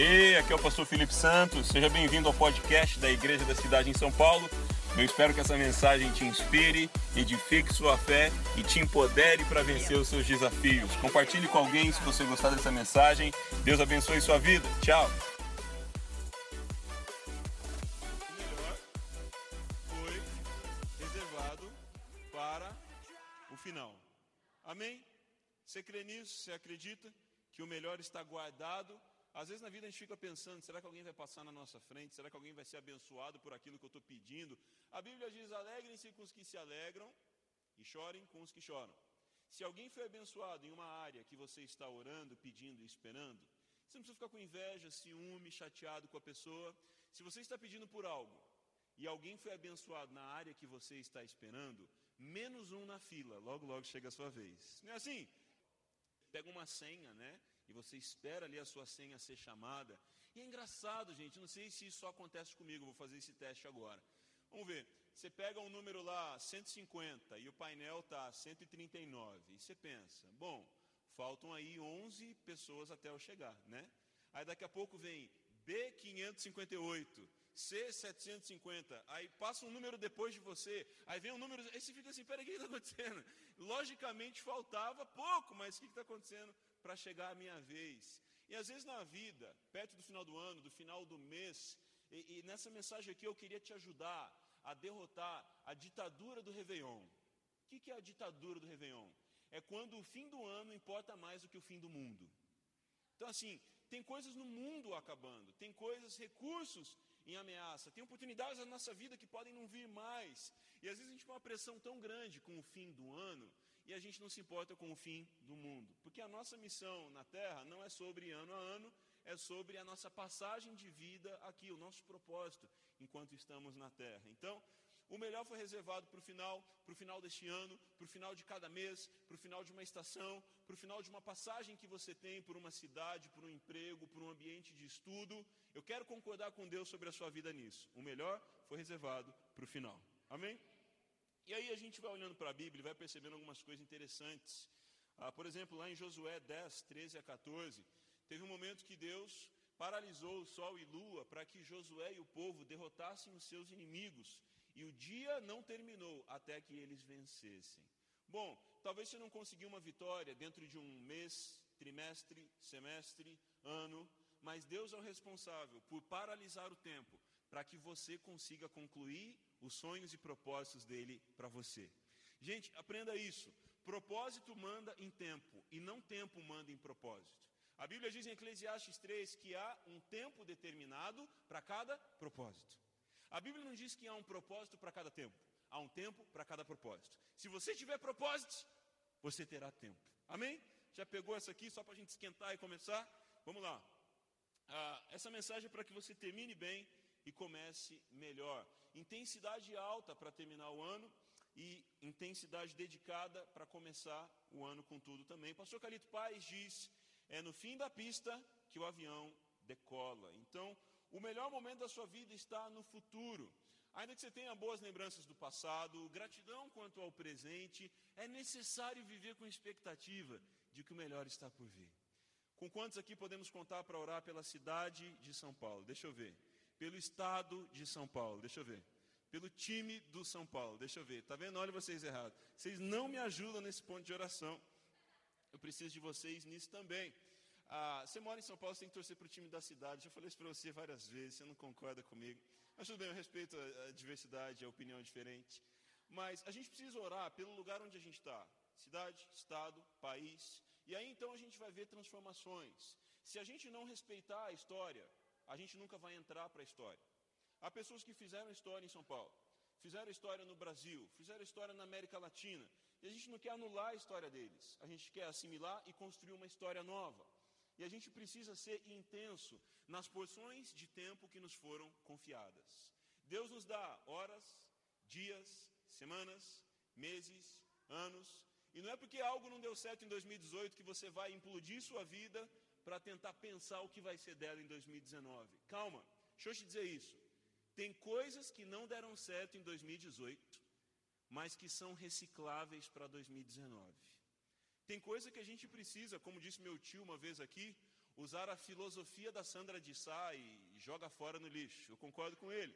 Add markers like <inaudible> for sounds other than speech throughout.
Ei, aqui é o pastor Felipe Santos. Seja bem-vindo ao podcast da Igreja da Cidade em São Paulo. Eu espero que essa mensagem te inspire, edifique sua fé e te empodere para vencer os seus desafios. Compartilhe com alguém se você gostar dessa mensagem. Deus abençoe sua vida. Tchau. Foi reservado para o final. Amém? Você crê nisso? Você acredita que o melhor está guardado às vezes na vida a gente fica pensando: será que alguém vai passar na nossa frente? Será que alguém vai ser abençoado por aquilo que eu estou pedindo? A Bíblia diz: alegrem-se com os que se alegram e chorem com os que choram. Se alguém foi abençoado em uma área que você está orando, pedindo e esperando, você não precisa ficar com inveja, ciúme, chateado com a pessoa. Se você está pedindo por algo e alguém foi abençoado na área que você está esperando, menos um na fila, logo logo chega a sua vez. Não é assim? Pega uma senha, né? E você espera ali a sua senha ser chamada. E é engraçado, gente, não sei se isso só acontece comigo, vou fazer esse teste agora. Vamos ver. Você pega um número lá 150 e o painel tá 139. E você pensa, bom, faltam aí 11 pessoas até eu chegar, né? Aí daqui a pouco vem B558, C750, aí passa um número depois de você, aí vem um número, aí você fica assim, peraí, o que está acontecendo? Logicamente faltava pouco, mas o que está acontecendo? Para chegar a minha vez. E às vezes na vida, perto do final do ano, do final do mês, e, e nessa mensagem aqui eu queria te ajudar a derrotar a ditadura do Réveillon. O que, que é a ditadura do Réveillon? É quando o fim do ano importa mais do que o fim do mundo. Então, assim, tem coisas no mundo acabando, tem coisas, recursos em ameaça, tem oportunidades na nossa vida que podem não vir mais. E às vezes a gente tem uma pressão tão grande com o fim do ano e a gente não se importa com o fim do mundo. Porque a nossa missão na Terra não é sobre ano a ano, é sobre a nossa passagem de vida aqui, o nosso propósito enquanto estamos na Terra. Então, o melhor foi reservado para o final, para o final deste ano, para o final de cada mês, para o final de uma estação, para o final de uma passagem que você tem por uma cidade, por um emprego, por um ambiente de estudo. Eu quero concordar com Deus sobre a sua vida nisso. O melhor foi reservado para o final. Amém? E aí a gente vai olhando para a Bíblia e vai percebendo algumas coisas interessantes. Ah, por exemplo, lá em Josué 10, 13 a 14, teve um momento que Deus paralisou o sol e lua para que Josué e o povo derrotassem os seus inimigos. E o dia não terminou até que eles vencessem. Bom, talvez você não conseguiu uma vitória dentro de um mês, trimestre, semestre, ano, mas Deus é o responsável por paralisar o tempo para que você consiga concluir os sonhos e propósitos dele para você. Gente, aprenda isso. Propósito manda em tempo e não tempo manda em propósito. A Bíblia diz em Eclesiastes 3 que há um tempo determinado para cada propósito. A Bíblia não diz que há um propósito para cada tempo, há um tempo para cada propósito. Se você tiver propósitos, você terá tempo. Amém? Já pegou essa aqui só para a gente esquentar e começar? Vamos lá. Ah, essa mensagem é para que você termine bem e comece melhor. Intensidade alta para terminar o ano e intensidade dedicada para começar o ano com tudo também. Pastor Calito Paz diz: é no fim da pista que o avião decola. Então, o melhor momento da sua vida está no futuro. Ainda que você tenha boas lembranças do passado, gratidão quanto ao presente, é necessário viver com expectativa de que o melhor está por vir. Com quantos aqui podemos contar para orar pela cidade de São Paulo? Deixa eu ver pelo estado de São Paulo, deixa eu ver. Pelo time do São Paulo, deixa eu ver. Tá vendo? Olha vocês errados. Vocês não me ajudam nesse ponto de oração. Eu preciso de vocês nisso também. Ah, você mora em São Paulo, você tem que torcer para o time da cidade. Já falei isso para você várias vezes, você não concorda comigo. Mas tudo bem, eu respeito a, a diversidade, a opinião diferente. Mas a gente precisa orar pelo lugar onde a gente está. Cidade, estado, país. E aí então a gente vai ver transformações. Se a gente não respeitar a história, a gente nunca vai entrar para a história. Há pessoas que fizeram história em São Paulo, fizeram história no Brasil, fizeram história na América Latina, e a gente não quer anular a história deles, a gente quer assimilar e construir uma história nova. E a gente precisa ser intenso nas porções de tempo que nos foram confiadas. Deus nos dá horas, dias, semanas, meses, anos, e não é porque algo não deu certo em 2018 que você vai implodir sua vida para tentar pensar o que vai ser dela em 2019. Calma, deixa eu te dizer isso. Tem coisas que não deram certo em 2018, mas que são recicláveis para 2019. Tem coisa que a gente precisa, como disse meu tio uma vez aqui, usar a filosofia da Sandra de Sá e joga fora no lixo. Eu concordo com ele.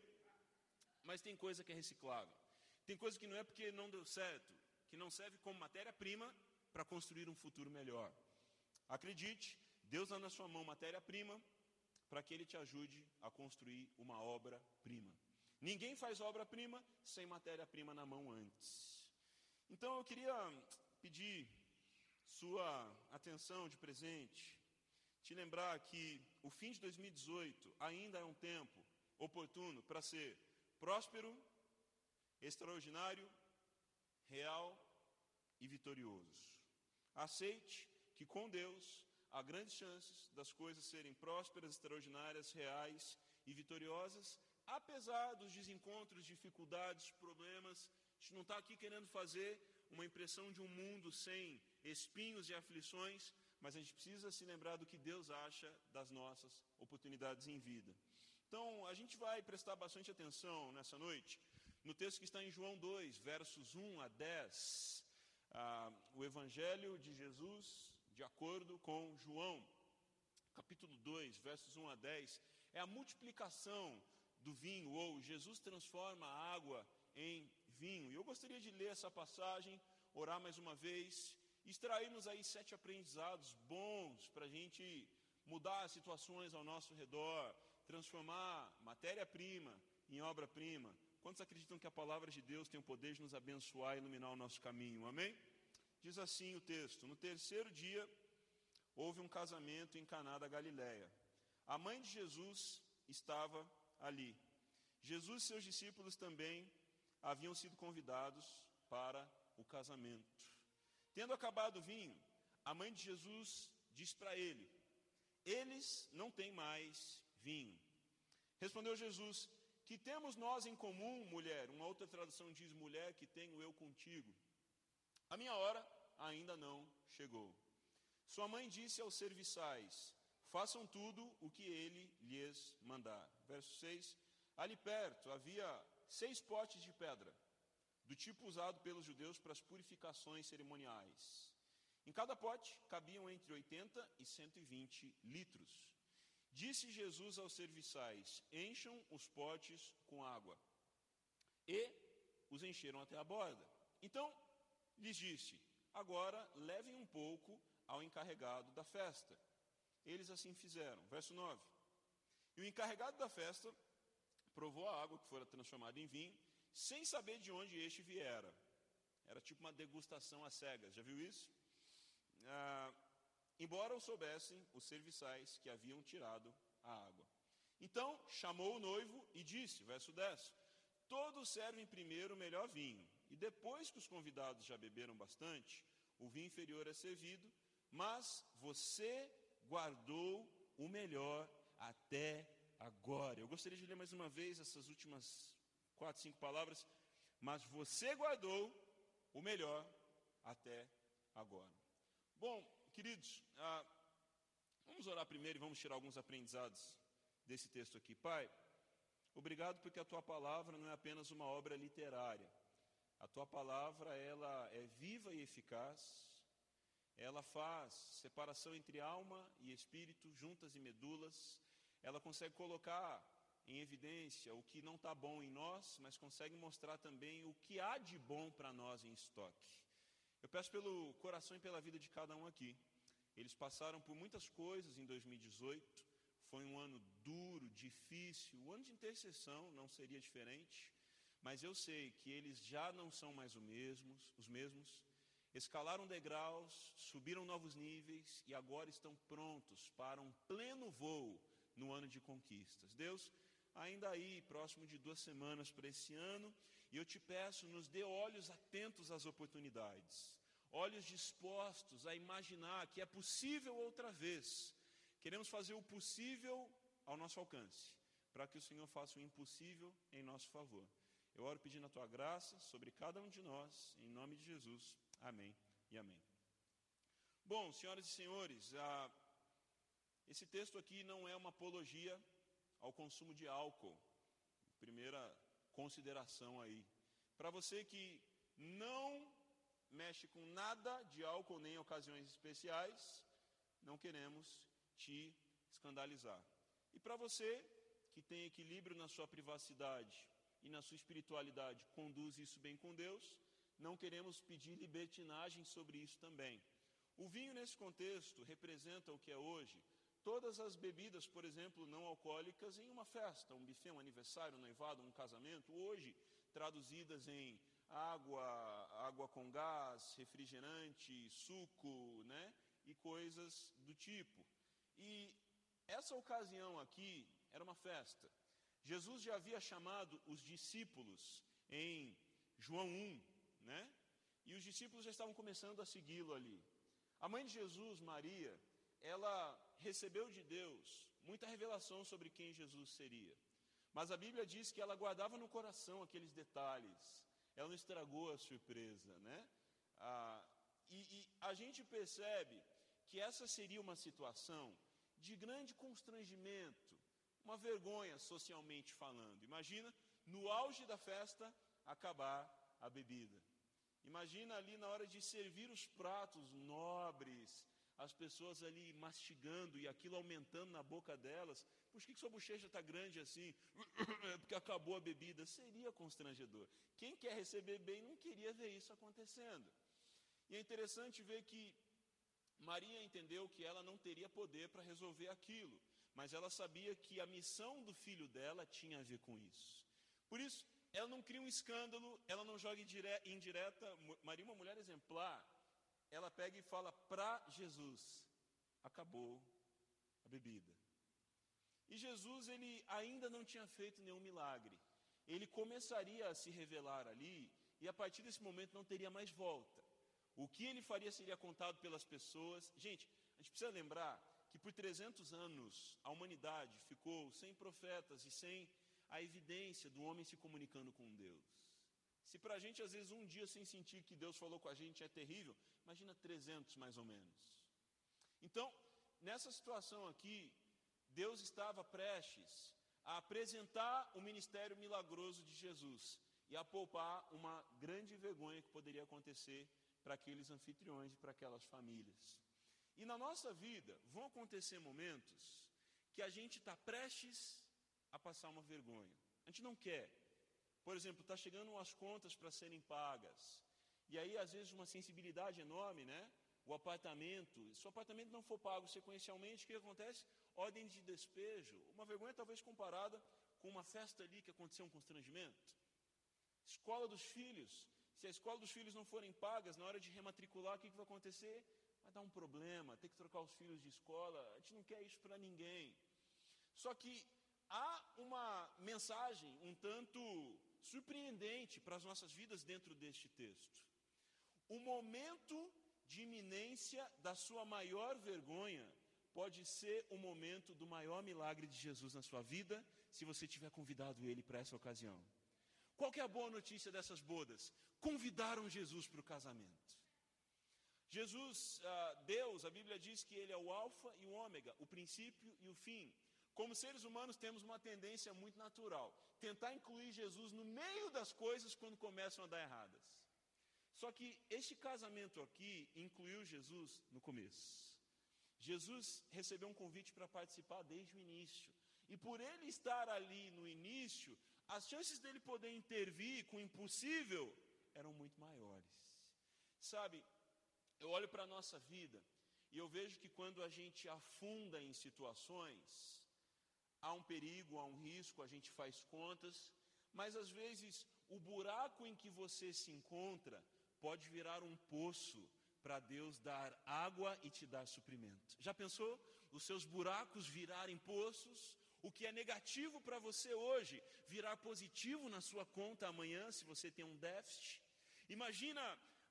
Mas tem coisa que é reciclável. Tem coisa que não é porque não deu certo, que não serve como matéria-prima para construir um futuro melhor. Acredite, Deus dá na sua mão matéria-prima para que Ele te ajude a construir uma obra-prima. Ninguém faz obra-prima sem matéria-prima na mão antes. Então eu queria pedir sua atenção de presente, te lembrar que o fim de 2018 ainda é um tempo oportuno para ser próspero, extraordinário, real e vitorioso. Aceite que com Deus há grandes chances das coisas serem prósperas, extraordinárias, reais e vitoriosas, apesar dos desencontros, dificuldades, problemas. A gente não está aqui querendo fazer uma impressão de um mundo sem espinhos e aflições, mas a gente precisa se lembrar do que Deus acha das nossas oportunidades em vida. Então, a gente vai prestar bastante atenção nessa noite no texto que está em João 2, versos 1 a 10. Ah, o Evangelho de Jesus de acordo com João, capítulo 2, versos 1 a 10, é a multiplicação do vinho, ou Jesus transforma a água em vinho. E eu gostaria de ler essa passagem, orar mais uma vez, extrairmos aí sete aprendizados bons para a gente mudar as situações ao nosso redor, transformar matéria-prima em obra-prima. Quantos acreditam que a palavra de Deus tem o poder de nos abençoar e iluminar o nosso caminho? Amém? Diz assim o texto: No terceiro dia houve um casamento em Caná da Galileia. A mãe de Jesus estava ali. Jesus e seus discípulos também haviam sido convidados para o casamento. Tendo acabado o vinho, a mãe de Jesus diz para ele: Eles não têm mais vinho. Respondeu Jesus: Que temos nós em comum, mulher? Uma outra tradução diz: Mulher, que tenho eu contigo. A minha hora ainda não chegou. Sua mãe disse aos serviçais: Façam tudo o que ele lhes mandar. Verso 6: Ali perto havia seis potes de pedra, do tipo usado pelos judeus para as purificações cerimoniais. Em cada pote cabiam entre 80 e 120 litros. Disse Jesus aos serviçais: Encham os potes com água. E os encheram até a borda. Então lhes disse: Agora levem um pouco ao encarregado da festa. Eles assim fizeram. Verso 9. E o encarregado da festa provou a água que fora transformada em vinho, sem saber de onde este viera. Era tipo uma degustação às cegas. Já viu isso? Ah, embora o soubessem os serviçais que haviam tirado a água. Então chamou o noivo e disse, verso 10: Todos servem primeiro o melhor vinho, e depois que os convidados já beberam bastante, o vinho inferior é servido, mas você guardou o melhor até agora. Eu gostaria de ler mais uma vez essas últimas quatro, cinco palavras. Mas você guardou o melhor até agora. Bom, queridos, ah, vamos orar primeiro e vamos tirar alguns aprendizados desse texto aqui. Pai, obrigado porque a tua palavra não é apenas uma obra literária a tua palavra, ela é viva e eficaz. Ela faz separação entre alma e espírito, juntas e medulas. Ela consegue colocar em evidência o que não está bom em nós, mas consegue mostrar também o que há de bom para nós em estoque. Eu peço pelo coração e pela vida de cada um aqui. Eles passaram por muitas coisas em 2018. Foi um ano duro, difícil, o ano de intercessão não seria diferente mas eu sei que eles já não são mais os mesmos, os mesmos, escalaram degraus, subiram novos níveis e agora estão prontos para um pleno voo no ano de conquistas. Deus, ainda aí, próximo de duas semanas para esse ano, e eu te peço, nos dê olhos atentos às oportunidades, olhos dispostos a imaginar que é possível outra vez. Queremos fazer o possível ao nosso alcance, para que o Senhor faça o impossível em nosso favor. Eu oro pedindo a tua graça sobre cada um de nós, em nome de Jesus. Amém e amém. Bom, senhoras e senhores, a, esse texto aqui não é uma apologia ao consumo de álcool. Primeira consideração aí. Para você que não mexe com nada de álcool nem em ocasiões especiais, não queremos te escandalizar. E para você que tem equilíbrio na sua privacidade e na sua espiritualidade, conduz isso bem com Deus, não queremos pedir libertinagem sobre isso também. O vinho, nesse contexto, representa o que é hoje todas as bebidas, por exemplo, não alcoólicas em uma festa, um buffet, um aniversário, um noivado, um casamento, hoje traduzidas em água, água com gás, refrigerante, suco, né? E coisas do tipo. E essa ocasião aqui era uma festa. Jesus já havia chamado os discípulos em João 1, né? E os discípulos já estavam começando a segui-lo ali. A mãe de Jesus, Maria, ela recebeu de Deus muita revelação sobre quem Jesus seria. Mas a Bíblia diz que ela guardava no coração aqueles detalhes. Ela não estragou a surpresa, né? Ah, e, e a gente percebe que essa seria uma situação de grande constrangimento, uma vergonha socialmente falando. Imagina, no auge da festa, acabar a bebida. Imagina ali na hora de servir os pratos nobres, as pessoas ali mastigando e aquilo aumentando na boca delas. Por que, que sua bochecha está grande assim? <coughs> Porque acabou a bebida. Seria constrangedor. Quem quer receber bem não queria ver isso acontecendo. E é interessante ver que Maria entendeu que ela não teria poder para resolver aquilo, mas ela sabia que a missão do filho dela tinha a ver com isso. Por isso, ela não cria um escândalo, ela não joga indireta. Maria, uma mulher exemplar, ela pega e fala para Jesus: acabou a bebida. E Jesus, ele ainda não tinha feito nenhum milagre. Ele começaria a se revelar ali, e a partir desse momento não teria mais volta. O que ele faria seria contado pelas pessoas. Gente, a gente precisa lembrar que por 300 anos a humanidade ficou sem profetas e sem a evidência do homem se comunicando com Deus. Se para a gente, às vezes, um dia sem sentir que Deus falou com a gente é terrível, imagina 300 mais ou menos. Então, nessa situação aqui, Deus estava prestes a apresentar o ministério milagroso de Jesus e a poupar uma grande vergonha que poderia acontecer para aqueles anfitriões e para aquelas famílias. E na nossa vida vão acontecer momentos que a gente está prestes a passar uma vergonha. A gente não quer, por exemplo, está chegando as contas para serem pagas. E aí, às vezes, uma sensibilidade enorme, né? O apartamento, se o apartamento não for pago sequencialmente, o que acontece? Ordem de despejo. Uma vergonha talvez comparada com uma festa ali que aconteceu um constrangimento. Escola dos filhos. Se a escola dos filhos não forem pagas, na hora de rematricular, o que, que vai acontecer? Vai dar um problema, ter que trocar os filhos de escola. A gente não quer isso para ninguém. Só que há uma mensagem um tanto surpreendente para as nossas vidas dentro deste texto. O momento de iminência da sua maior vergonha pode ser o momento do maior milagre de Jesus na sua vida, se você tiver convidado ele para essa ocasião. Qual é a boa notícia dessas bodas? Convidaram Jesus para o casamento. Jesus, uh, Deus, a Bíblia diz que Ele é o Alfa e o Ômega, o princípio e o fim. Como seres humanos, temos uma tendência muito natural: tentar incluir Jesus no meio das coisas quando começam a dar erradas. Só que este casamento aqui incluiu Jesus no começo. Jesus recebeu um convite para participar desde o início. E por ele estar ali no início, as chances dele poder intervir com o impossível eram muito maiores. Sabe, eu olho para a nossa vida e eu vejo que quando a gente afunda em situações, há um perigo, há um risco, a gente faz contas, mas às vezes o buraco em que você se encontra pode virar um poço para Deus dar água e te dar suprimento. Já pensou? Os seus buracos virarem poços, o que é negativo para você hoje virar positivo na sua conta amanhã, se você tem um déficit. Imagina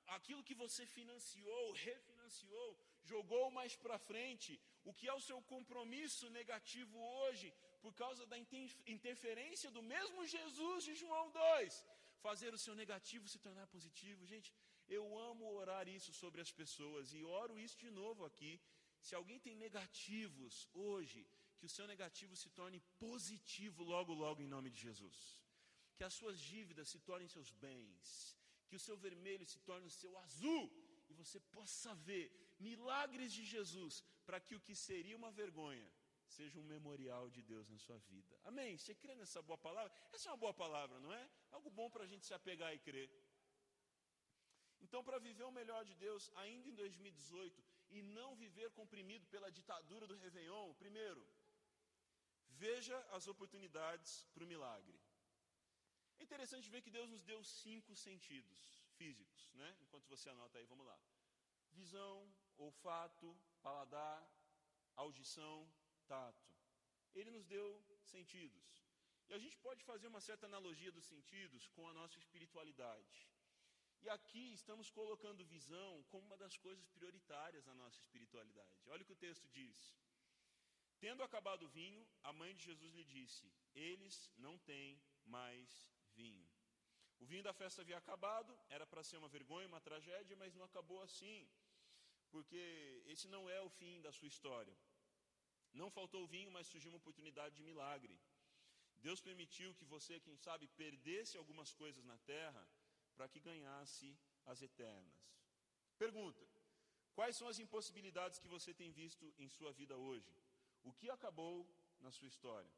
aquilo que você financiou, refinanciou, jogou mais para frente, o que é o seu compromisso negativo hoje, por causa da interferência do mesmo Jesus de João 2, fazer o seu negativo se tornar positivo. Gente, eu amo orar isso sobre as pessoas e oro isso de novo aqui. Se alguém tem negativos hoje, que o seu negativo se torne positivo logo, logo em nome de Jesus. Que as suas dívidas se tornem seus bens que o seu vermelho se torne o seu azul e você possa ver milagres de Jesus para que o que seria uma vergonha seja um memorial de Deus na sua vida. Amém? Você crê nessa boa palavra? Essa é uma boa palavra, não é? Algo bom para a gente se apegar e crer. Então, para viver o melhor de Deus ainda em 2018 e não viver comprimido pela ditadura do Réveillon, primeiro, veja as oportunidades para o milagre. É interessante ver que Deus nos deu cinco sentidos físicos, né? Enquanto você anota aí, vamos lá. Visão, olfato, paladar, audição, tato. Ele nos deu sentidos. E a gente pode fazer uma certa analogia dos sentidos com a nossa espiritualidade. E aqui estamos colocando visão como uma das coisas prioritárias na nossa espiritualidade. Olha o que o texto diz. Tendo acabado o vinho, a mãe de Jesus lhe disse: Eles não têm mais vinho. O vinho da festa havia acabado, era para ser uma vergonha, uma tragédia, mas não acabou assim, porque esse não é o fim da sua história. Não faltou vinho, mas surgiu uma oportunidade de milagre. Deus permitiu que você, quem sabe, perdesse algumas coisas na terra para que ganhasse as eternas. Pergunta: quais são as impossibilidades que você tem visto em sua vida hoje? O que acabou na sua história?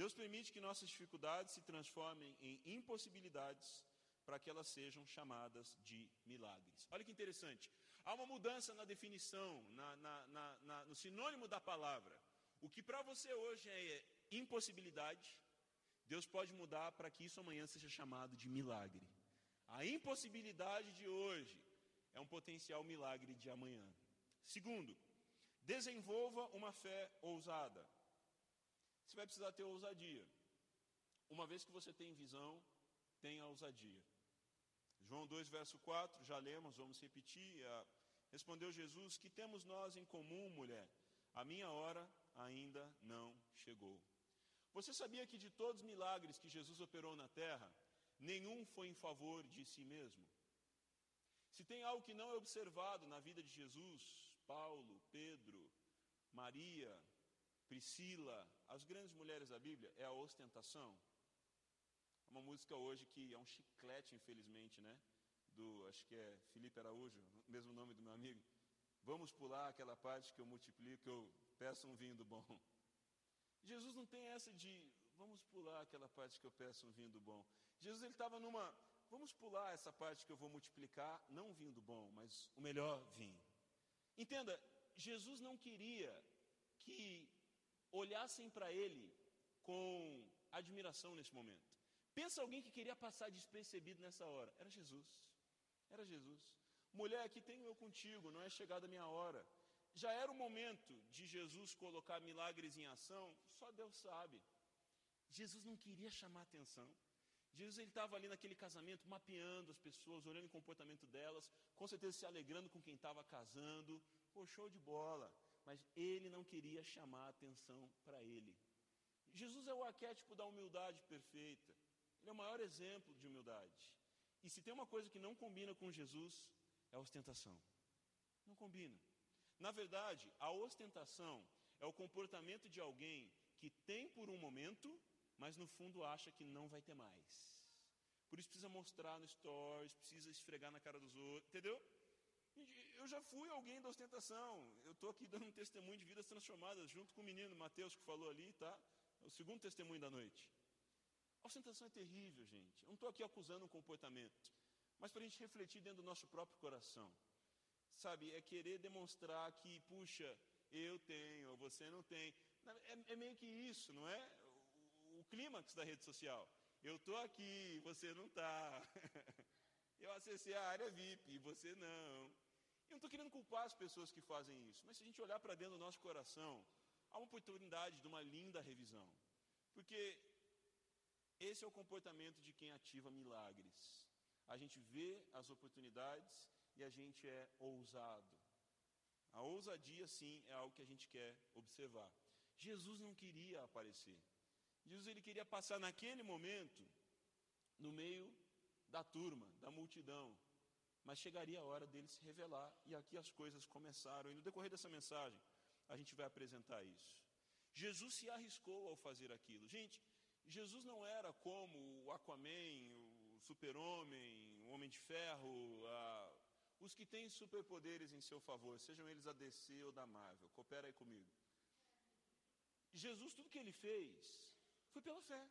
Deus permite que nossas dificuldades se transformem em impossibilidades para que elas sejam chamadas de milagres. Olha que interessante. Há uma mudança na definição, na, na, na, no sinônimo da palavra. O que para você hoje é impossibilidade, Deus pode mudar para que isso amanhã seja chamado de milagre. A impossibilidade de hoje é um potencial milagre de amanhã. Segundo, desenvolva uma fé ousada. Você vai precisar ter ousadia. Uma vez que você tem visão, tenha ousadia. João 2, verso 4, já lemos, vamos repetir. Respondeu Jesus: Que temos nós em comum, mulher? A minha hora ainda não chegou. Você sabia que de todos os milagres que Jesus operou na terra, nenhum foi em favor de si mesmo. Se tem algo que não é observado na vida de Jesus, Paulo, Pedro, Maria, Priscila, as grandes mulheres da Bíblia, é a ostentação. É uma música hoje que é um chiclete, infelizmente, né? Do, acho que é Felipe Araújo, mesmo nome do meu amigo. Vamos pular aquela parte que eu multiplico, eu peço um vinho do bom. Jesus não tem essa de vamos pular aquela parte que eu peço um vinho do bom. Jesus ele estava numa, vamos pular essa parte que eu vou multiplicar, não um vinho do bom, mas o melhor vinho. Entenda, Jesus não queria que olhassem para ele com admiração nesse momento. Pensa alguém que queria passar despercebido nessa hora. Era Jesus. Era Jesus. Mulher, aqui tenho eu contigo, não é chegada a minha hora. Já era o momento de Jesus colocar milagres em ação, só Deus sabe. Jesus não queria chamar atenção. Jesus ele estava ali naquele casamento, mapeando as pessoas, olhando o comportamento delas, com certeza se alegrando com quem estava casando. Pô, show de bola. Mas ele não queria chamar atenção para ele. Jesus é o arquétipo da humildade perfeita. Ele é o maior exemplo de humildade. E se tem uma coisa que não combina com Jesus, é a ostentação. Não combina. Na verdade, a ostentação é o comportamento de alguém que tem por um momento mas no fundo acha que não vai ter mais. Por isso precisa mostrar no stories, precisa esfregar na cara dos outros, entendeu? Eu já fui alguém da ostentação. Eu estou aqui dando um testemunho de vidas transformadas, junto com o menino Mateus que falou ali, tá? É o segundo testemunho da noite. A ostentação é terrível, gente. Eu não estou aqui acusando um comportamento, mas para a gente refletir dentro do nosso próprio coração. Sabe, é querer demonstrar que, puxa, eu tenho, você não tem. É, é meio que isso, não é? o clímax da rede social. Eu estou aqui, você não está. <laughs> Eu acessei a área VIP você não. Eu não estou querendo culpar as pessoas que fazem isso, mas se a gente olhar para dentro do nosso coração, há uma oportunidade de uma linda revisão. Porque esse é o comportamento de quem ativa milagres. A gente vê as oportunidades e a gente é ousado. A ousadia, sim, é algo que a gente quer observar. Jesus não queria aparecer. Jesus ele queria passar naquele momento no meio da turma, da multidão. Mas chegaria a hora dele se revelar, e aqui as coisas começaram. E no decorrer dessa mensagem, a gente vai apresentar isso. Jesus se arriscou ao fazer aquilo. Gente, Jesus não era como o Aquaman, o Super-Homem, o Homem de Ferro, a, os que têm superpoderes em seu favor, sejam eles a DC ou da Marvel, coopera aí comigo. Jesus, tudo que ele fez foi pela fé.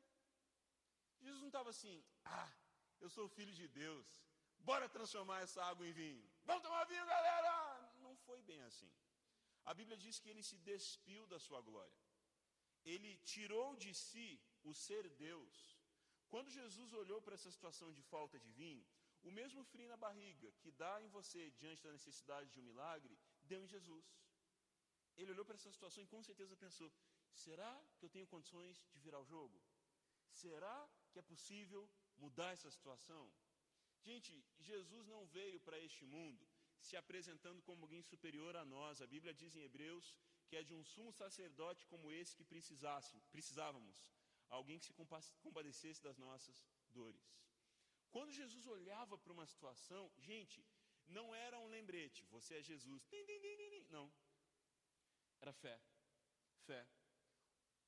Jesus não estava assim, ah, eu sou filho de Deus, bora transformar essa água em vinho. Vamos tomar vinho, galera! Não foi bem assim. A Bíblia diz que ele se despiu da sua glória. Ele tirou de si o ser Deus. Quando Jesus olhou para essa situação de falta de vinho, o mesmo frio na barriga que dá em você diante da necessidade de um milagre, deu em Jesus. Ele olhou para essa situação e com certeza pensou: será que eu tenho condições de virar o jogo? Será que é possível mudar essa situação? Gente, Jesus não veio para este mundo se apresentando como alguém superior a nós. A Bíblia diz em Hebreus que é de um sumo sacerdote como esse que precisasse, precisávamos, alguém que se compadecesse das nossas dores. Quando Jesus olhava para uma situação, gente, não era um lembrete, você é Jesus. Não. Era fé. Fé.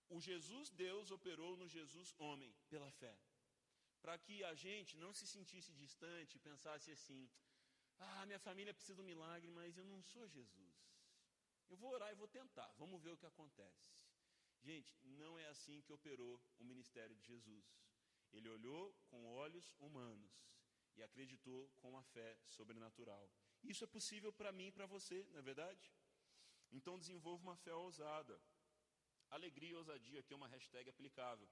O Jesus Deus operou no Jesus homem pela fé. Para que a gente não se sentisse distante e pensasse assim: ah, minha família precisa de um milagre, mas eu não sou Jesus. Eu vou orar e vou tentar, vamos ver o que acontece. Gente, não é assim que operou o ministério de Jesus. Ele olhou com olhos humanos e acreditou com a fé sobrenatural. Isso é possível para mim e para você, não é verdade? Então desenvolva uma fé ousada. Alegria e ousadia aqui é uma hashtag aplicável.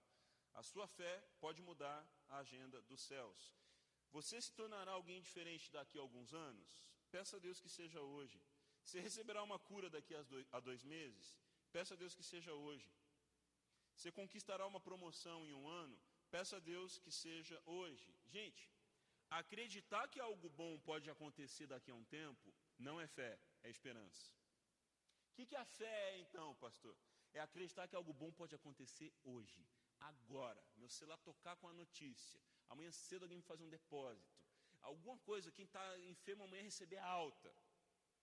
A sua fé pode mudar a agenda dos céus. Você se tornará alguém diferente daqui a alguns anos? Peça a Deus que seja hoje. Você receberá uma cura daqui a dois meses? Peça a Deus que seja hoje. Você conquistará uma promoção em um ano? Peça a Deus que seja hoje. Gente, acreditar que algo bom pode acontecer daqui a um tempo não é fé, é esperança. O que, que a fé é então, pastor? É acreditar que algo bom pode acontecer hoje, agora. Meu celular tocar com a notícia. Amanhã cedo alguém me faz um depósito. Alguma coisa, quem está enfermo amanhã receber alta.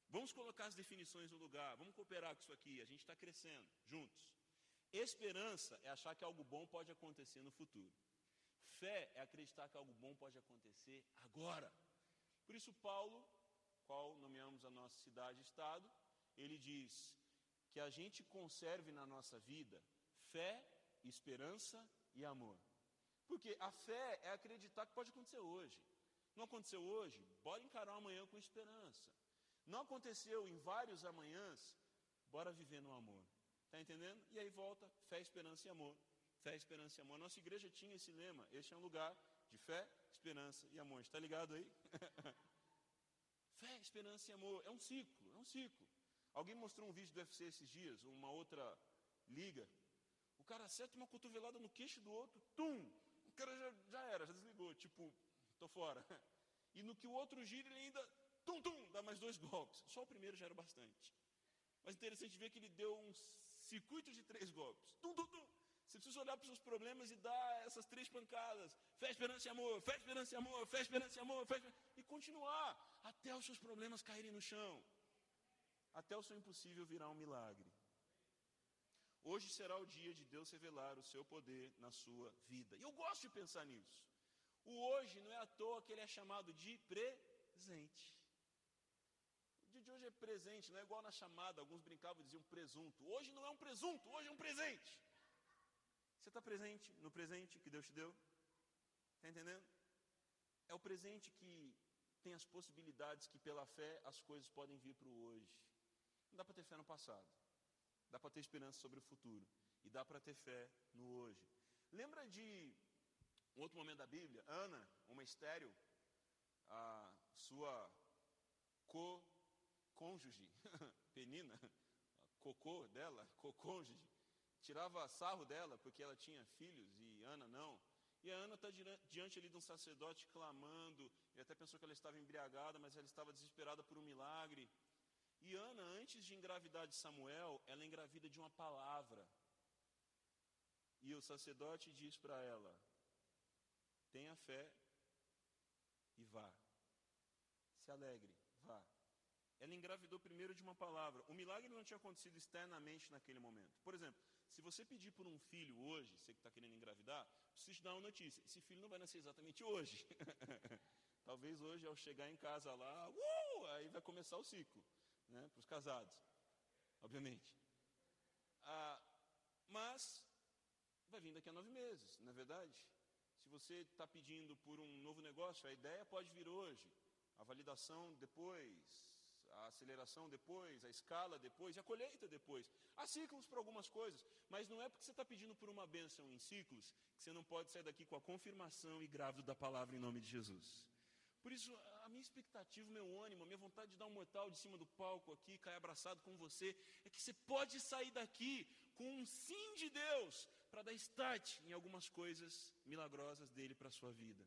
Vamos colocar as definições no lugar, vamos cooperar com isso aqui, a gente está crescendo juntos. Esperança é achar que algo bom pode acontecer no futuro. Fé é acreditar que algo bom pode acontecer agora. Por isso, Paulo, qual nomeamos a nossa cidade e estado, ele diz que a gente conserve na nossa vida fé, esperança e amor. Porque a fé é acreditar que pode acontecer hoje. Não aconteceu hoje, bora encarar amanhã com esperança. Não aconteceu em vários amanhãs, bora viver no amor. Está entendendo? E aí volta fé, esperança e amor. Fé, esperança e amor. Nossa igreja tinha esse lema. Este é um lugar de fé, esperança e amor. Está ligado aí? <laughs> fé, esperança e amor. É um ciclo, é um ciclo. Alguém mostrou um vídeo do UFC esses dias, uma outra liga. Cara acerta uma cotovelada no queixo do outro, tum! O cara já, já era, já desligou, tipo, tô fora. E no que o outro gira, ele ainda tum, tum, dá mais dois golpes. Só o primeiro já era bastante. Mas interessante ver que ele deu um circuito de três golpes. Tum, tum, tum. Você precisa olhar para os seus problemas e dar essas três pancadas. Fé, esperança e amor, fé, esperança e amor, fé, esperança e amor, fé, e continuar até os seus problemas caírem no chão. Até o seu impossível virar um milagre. Hoje será o dia de Deus revelar o seu poder na sua vida. E eu gosto de pensar nisso. O hoje não é à toa que ele é chamado de presente dia de hoje é presente, não é igual na chamada, alguns brincavam e diziam presunto. Hoje não é um presunto, hoje é um presente. Você está presente no presente que Deus te deu? Está entendendo? É o presente que tem as possibilidades que pela fé as coisas podem vir para o hoje. Não dá para ter fé no passado. Dá para ter esperança sobre o futuro. E dá para ter fé no hoje. Lembra de um outro momento da Bíblia? Ana, uma estéreo, a sua co cônjuge, <laughs> Penina, cocô dela, <laughs> cocônjuge, tirava sarro dela porque ela tinha filhos e Ana não. E a Ana está diante ali de um sacerdote clamando, e até pensou que ela estava embriagada, mas ela estava desesperada por um milagre. E Ana, antes de engravidar de Samuel, ela engravida de uma palavra. E o sacerdote diz para ela: tenha fé e vá. Se alegre, vá ela engravidou primeiro de uma palavra. O milagre não tinha acontecido externamente naquele momento. Por exemplo, se você pedir por um filho hoje, você que está querendo engravidar, preciso te dar uma notícia. Esse filho não vai nascer exatamente hoje. <laughs> Talvez hoje, ao chegar em casa lá, uh, aí vai começar o ciclo, né, para os casados, obviamente. Ah, mas vai vir daqui a nove meses, não é verdade? Se você está pedindo por um novo negócio, a ideia pode vir hoje, a validação depois, a aceleração depois, a escala depois, a colheita depois. Há ciclos para algumas coisas, mas não é porque você está pedindo por uma bênção em ciclos que você não pode sair daqui com a confirmação e grávido da palavra em nome de Jesus. Por isso, a minha expectativa, o meu ânimo, a minha vontade de dar um mortal de cima do palco aqui, cair abraçado com você, é que você pode sair daqui com um sim de Deus para dar start em algumas coisas milagrosas dele para a sua vida.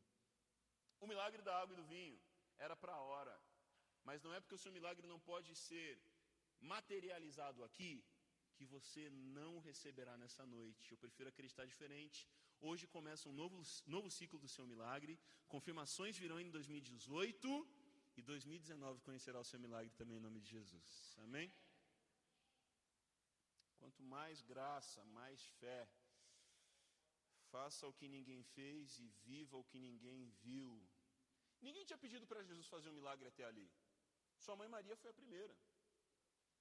O milagre da água e do vinho era para a hora, mas não é porque o seu milagre não pode ser materializado aqui que você não receberá nessa noite. Eu prefiro acreditar diferente. Hoje começa um novo, novo ciclo do seu milagre. Confirmações virão em 2018 e 2019 conhecerá o seu milagre também em nome de Jesus. Amém? Quanto mais graça, mais fé. Faça o que ninguém fez e viva o que ninguém viu. Ninguém tinha pedido para Jesus fazer um milagre até ali. Sua mãe Maria foi a primeira.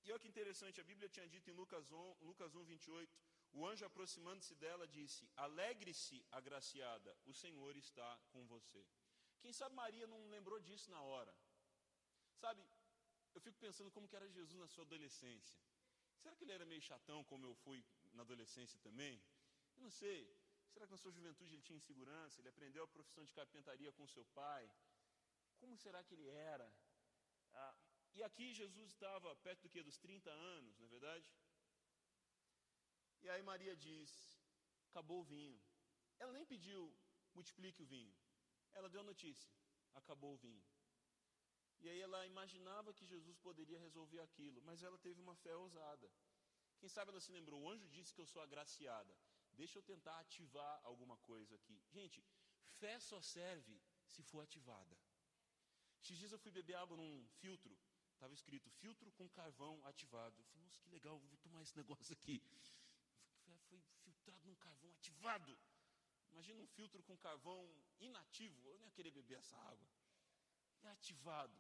E olha que interessante, a Bíblia tinha dito em Lucas 1, Lucas 1 28, o anjo aproximando-se dela disse: Alegre-se, agraciada, o Senhor está com você. Quem sabe Maria não lembrou disso na hora. Sabe, eu fico pensando como que era Jesus na sua adolescência. Será que ele era meio chatão como eu fui na adolescência também? Eu não sei. Será que na sua juventude ele tinha insegurança? Ele aprendeu a profissão de carpintaria com seu pai? Como será que ele era? Ah, e aqui Jesus estava perto do que? Dos 30 anos, não é verdade? E aí Maria diz: acabou o vinho. Ela nem pediu, multiplique o vinho. Ela deu a notícia: acabou o vinho. E aí ela imaginava que Jesus poderia resolver aquilo, mas ela teve uma fé ousada. Quem sabe ela se lembrou: o anjo disse que eu sou agraciada. Deixa eu tentar ativar alguma coisa aqui. Gente, fé só serve se for ativada. Esses dias eu fui beber água num filtro, estava escrito filtro com carvão ativado. Eu falei, nossa, que legal, vou tomar esse <laughs> negócio aqui ativado. Imagina um filtro com carvão inativo. Eu nem ia querer beber essa água. É ativado.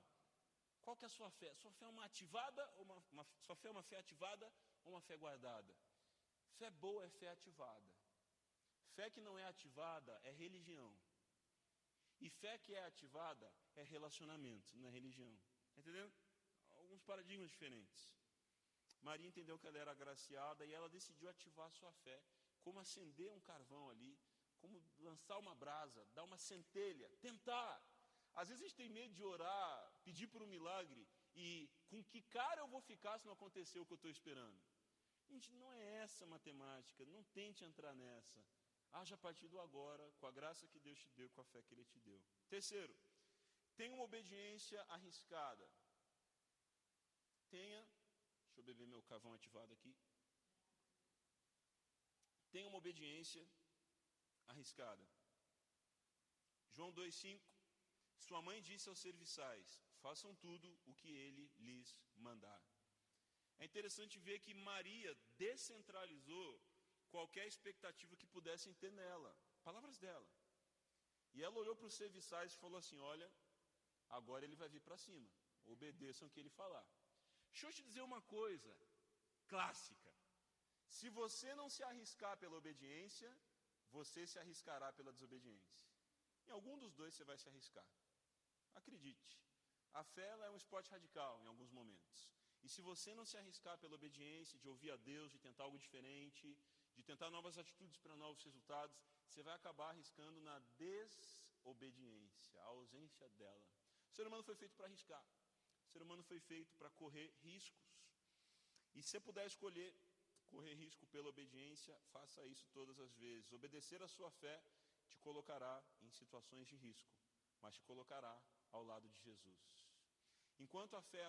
Qual que é a sua fé? Sua fé é uma ativada ou uma, uma, sua fé é uma fé ativada ou uma fé guardada? Fé boa é fé ativada. Fé que não é ativada é religião. E fé que é ativada é relacionamento, não é religião. Está entendendo? Alguns paradigmas diferentes. Maria entendeu que ela era agraciada e ela decidiu ativar sua fé. Como acender um carvão ali, como lançar uma brasa, dar uma centelha, tentar. Às vezes a gente tem medo de orar, pedir por um milagre e com que cara eu vou ficar se não acontecer o que eu estou esperando? Gente, não é essa matemática, não tente entrar nessa. Haja a partir do agora, com a graça que Deus te deu, com a fé que Ele te deu. Terceiro, tenha uma obediência arriscada. Tenha Deixa eu beber meu cavão ativado aqui. Tenha uma obediência arriscada. João 2,5: Sua mãe disse aos serviçais: Façam tudo o que ele lhes mandar. É interessante ver que Maria descentralizou qualquer expectativa que pudessem ter nela, palavras dela. E ela olhou para os serviçais e falou assim: Olha, agora ele vai vir para cima, obedeçam o que ele falar. Deixa eu te dizer uma coisa clássica. Se você não se arriscar pela obediência, você se arriscará pela desobediência. Em algum dos dois você vai se arriscar. Acredite. A fé é um esporte radical em alguns momentos. E se você não se arriscar pela obediência, de ouvir a Deus, de tentar algo diferente, de tentar novas atitudes para novos resultados, você vai acabar arriscando na desobediência, a ausência dela. O ser humano foi feito para arriscar. O ser humano foi feito para correr riscos. E se você puder escolher correr risco pela obediência, faça isso todas as vezes. Obedecer a sua fé te colocará em situações de risco, mas te colocará ao lado de Jesus. Enquanto a fé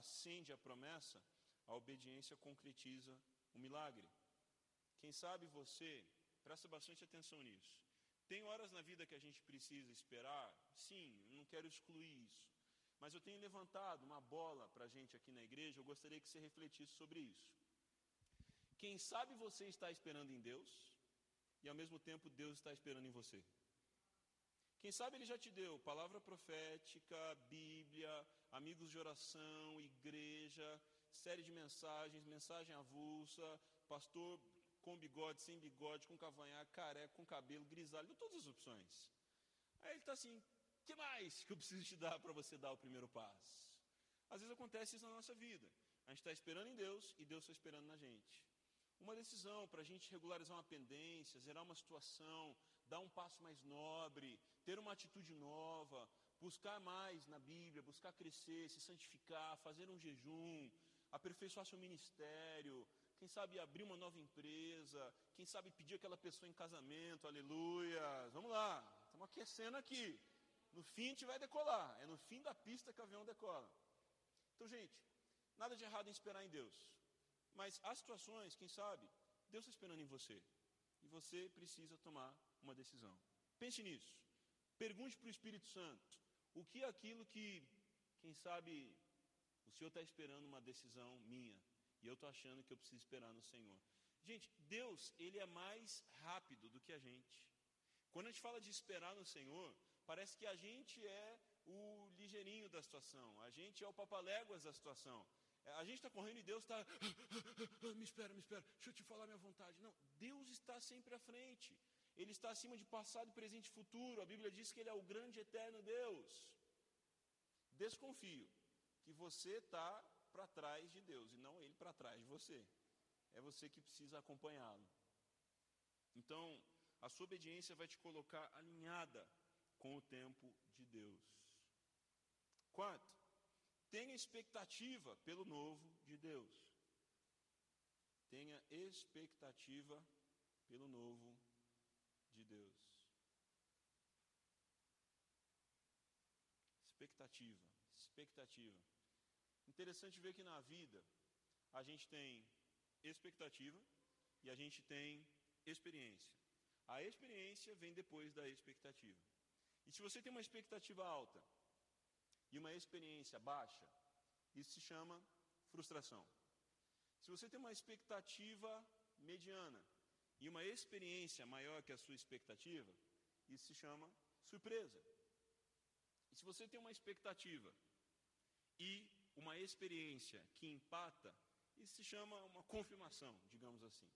acende a promessa, a obediência concretiza o milagre. Quem sabe você, presta bastante atenção nisso. Tem horas na vida que a gente precisa esperar? Sim, não quero excluir isso. Mas eu tenho levantado uma bola para a gente aqui na igreja, eu gostaria que você refletisse sobre isso. Quem sabe você está esperando em Deus e ao mesmo tempo Deus está esperando em você. Quem sabe ele já te deu palavra profética, Bíblia, amigos de oração, igreja, série de mensagens, mensagem avulsa, pastor com bigode, sem bigode, com cavanhaque, careca, com cabelo, grisalho, todas as opções. Aí ele está assim, que mais que eu preciso te dar para você dar o primeiro passo? Às vezes acontece isso na nossa vida. A gente está esperando em Deus e Deus está esperando na gente. Uma decisão para a gente regularizar uma pendência, zerar uma situação, dar um passo mais nobre, ter uma atitude nova, buscar mais na Bíblia, buscar crescer, se santificar, fazer um jejum, aperfeiçoar seu ministério, quem sabe abrir uma nova empresa, quem sabe pedir aquela pessoa em casamento, aleluia. Vamos lá, estamos aquecendo aqui. No fim a gente vai decolar, é no fim da pista que o avião decola. Então, gente, nada de errado em esperar em Deus. Mas há situações, quem sabe, Deus está esperando em você. E você precisa tomar uma decisão. Pense nisso. Pergunte para o Espírito Santo. O que é aquilo que, quem sabe, o Senhor está esperando uma decisão minha. E eu estou achando que eu preciso esperar no Senhor. Gente, Deus, Ele é mais rápido do que a gente. Quando a gente fala de esperar no Senhor, parece que a gente é o ligeirinho da situação, a gente é o papaléguas da situação. É, a gente está correndo e Deus está. me espera, me espera, deixa eu te falar minha vontade. Não, Deus está sempre à frente. Ele está acima de passado, presente e futuro. A Bíblia diz que Ele é o grande eterno Deus. Desconfio que você está para trás de Deus e não Ele para trás de você. É você que precisa acompanhá-lo. Então, a sua obediência vai te colocar alinhada com o tempo de Deus. Quarto, tenha expectativa pelo novo de Deus. Tenha expectativa pelo novo de Deus. Expectativa, expectativa. Interessante ver que na vida a gente tem expectativa e a gente tem experiência. A experiência vem depois da expectativa. E se você tem uma expectativa alta e uma experiência baixa, isso se chama frustração. Se você tem uma expectativa mediana e uma experiência maior que a sua expectativa, isso se chama surpresa. E se você tem uma expectativa e uma experiência que empata, isso se chama uma confirmação, digamos assim.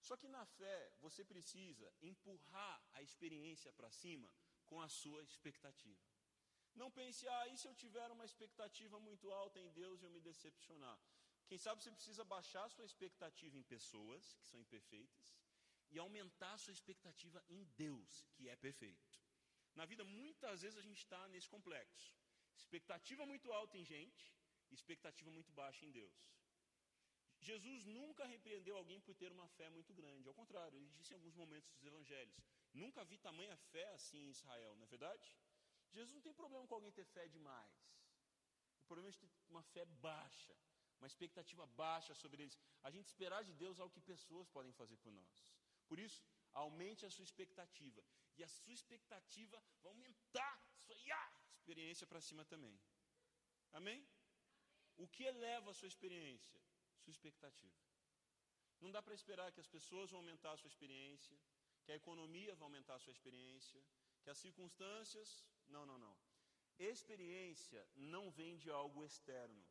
Só que na fé, você precisa empurrar a experiência para cima com a sua expectativa. Não pense, ah, e se eu tiver uma expectativa muito alta em Deus e eu me decepcionar? Quem sabe você precisa baixar sua expectativa em pessoas que são imperfeitas e aumentar sua expectativa em Deus, que é perfeito. Na vida, muitas vezes a gente está nesse complexo. Expectativa muito alta em gente, expectativa muito baixa em Deus. Jesus nunca repreendeu alguém por ter uma fé muito grande. Ao contrário, ele disse em alguns momentos dos evangelhos: Nunca vi tamanha fé assim em Israel, não é verdade? Jesus não tem problema com alguém ter fé demais. O problema é ter uma fé baixa, uma expectativa baixa sobre eles. A gente esperar de Deus algo que pessoas podem fazer por nós. Por isso, aumente a sua expectativa. E a sua expectativa vai aumentar a sua experiência para cima também. Amém? O que eleva a sua experiência? Sua expectativa. Não dá para esperar que as pessoas vão aumentar a sua experiência, que a economia vai aumentar a sua experiência, que as circunstâncias. Não, não, não. Experiência não vem de algo externo.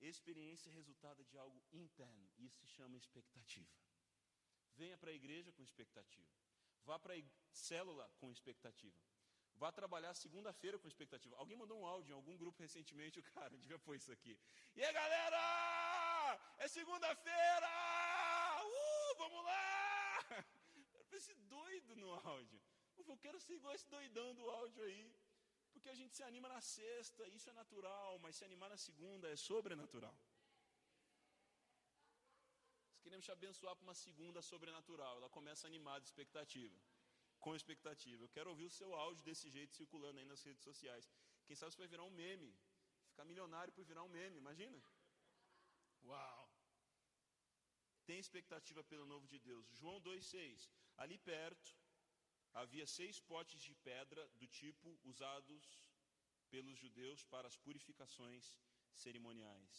Experiência é resultado de algo interno. Isso se chama expectativa. Venha para a igreja com expectativa. Vá para a célula com expectativa. Vá trabalhar segunda-feira com expectativa. Alguém mandou um áudio em algum grupo recentemente, <laughs> o cara devia pôr isso aqui. E aí, galera! É segunda-feira! Uh, vamos lá! <laughs> Eu esse doido no áudio. Eu quero ser igual esse doidão do áudio aí. Porque a gente se anima na sexta, isso é natural, mas se animar na segunda é sobrenatural. Nós queremos te abençoar para uma segunda sobrenatural. Ela começa animada, expectativa com expectativa. Eu quero ouvir o seu áudio desse jeito circulando aí nas redes sociais. Quem sabe você vai virar um meme. Ficar milionário por virar um meme, imagina? Uau! Tem expectativa pelo novo de Deus. João 2,6. Ali perto havia seis potes de pedra do tipo usados pelos judeus para as purificações cerimoniais.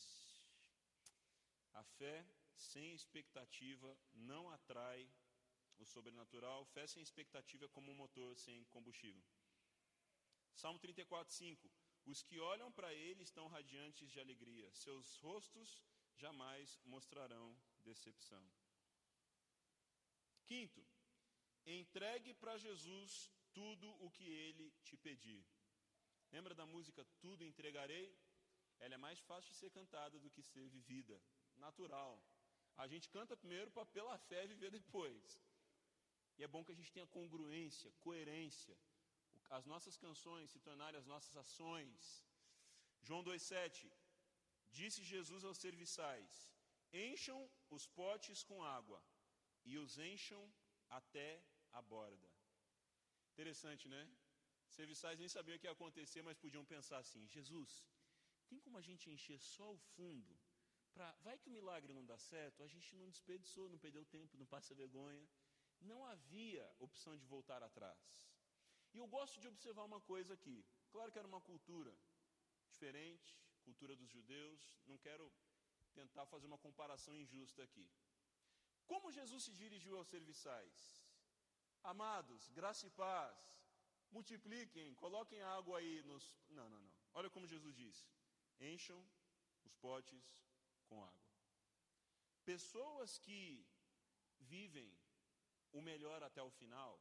A fé sem expectativa não atrai o sobrenatural, fé sem expectativa é como um motor sem combustível. Salmo 34, 5. Os que olham para ele estão radiantes de alegria, seus rostos jamais mostrarão decepção. Quinto, entregue para Jesus tudo o que ele te pedir. Lembra da música Tudo Entregarei? Ela é mais fácil de ser cantada do que ser vivida, natural. A gente canta primeiro para pela fé viver depois. E é bom que a gente tenha congruência, coerência. As nossas canções se tornarem as nossas ações. João 2,7 Disse Jesus aos serviçais: Encham os potes com água e os encham até a borda. Interessante, né? Serviçais nem sabiam o que ia acontecer, mas podiam pensar assim: Jesus, tem como a gente encher só o fundo? Pra, vai que o milagre não dá certo, a gente não desperdiçou, não perdeu tempo, não passa vergonha. Não havia opção de voltar atrás. E eu gosto de observar uma coisa aqui. Claro que era uma cultura diferente, cultura dos judeus, não quero tentar fazer uma comparação injusta aqui. Como Jesus se dirigiu aos serviçais? Amados, graça e paz, multipliquem, coloquem água aí nos. Não, não, não. Olha como Jesus disse: encham os potes com água. Pessoas que vivem o melhor até o final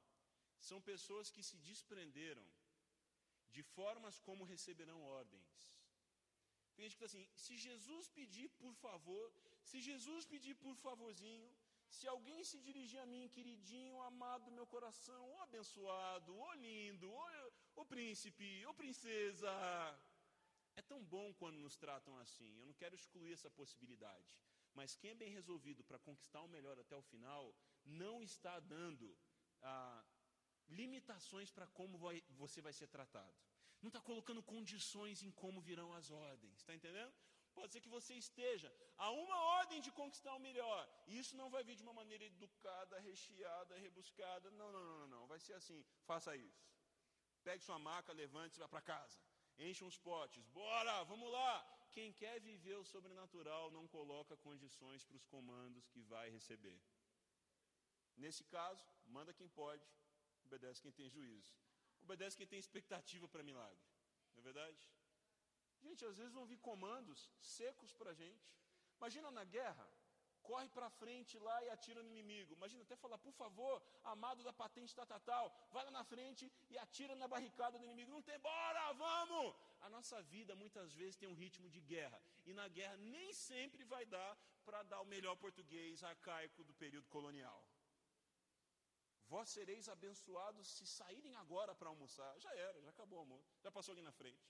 são pessoas que se desprenderam de formas como receberão ordens. Tem gente que está assim: se Jesus pedir por favor, se Jesus pedir por favorzinho, se alguém se dirigir a mim, queridinho, amado do meu coração, ou abençoado, ou lindo, ou, príncipe, ou princesa. É tão bom quando nos tratam assim. Eu não quero excluir essa possibilidade. Mas quem é bem resolvido para conquistar o melhor até o final, não está dando ah, limitações para como vai, você vai ser tratado. Não está colocando condições em como virão as ordens. Está entendendo? Pode ser que você esteja a uma ordem de conquistar o melhor. E isso não vai vir de uma maneira educada, recheada, rebuscada. Não, não, não, não. Vai ser assim. Faça isso. Pegue sua maca, levante-se e vá para casa. Enche uns potes. Bora, vamos lá. Quem quer viver o sobrenatural não coloca condições para os comandos que vai receber. Nesse caso, manda quem pode, obedece quem tem juízo. Obedece quem tem expectativa para milagre. Não é verdade? Gente, às vezes vão vir comandos secos para a gente. Imagina na guerra, corre para frente lá e atira no inimigo. Imagina até falar, por favor, amado da patente estatal, vai lá na frente e atira na barricada do inimigo. Não tem, bora, vamos! A nossa vida muitas vezes tem um ritmo de guerra. E na guerra nem sempre vai dar para dar o melhor português arcaico do período colonial. Vós sereis abençoados se saírem agora para almoçar. Já era, já acabou o almoço. Já passou alguém na frente.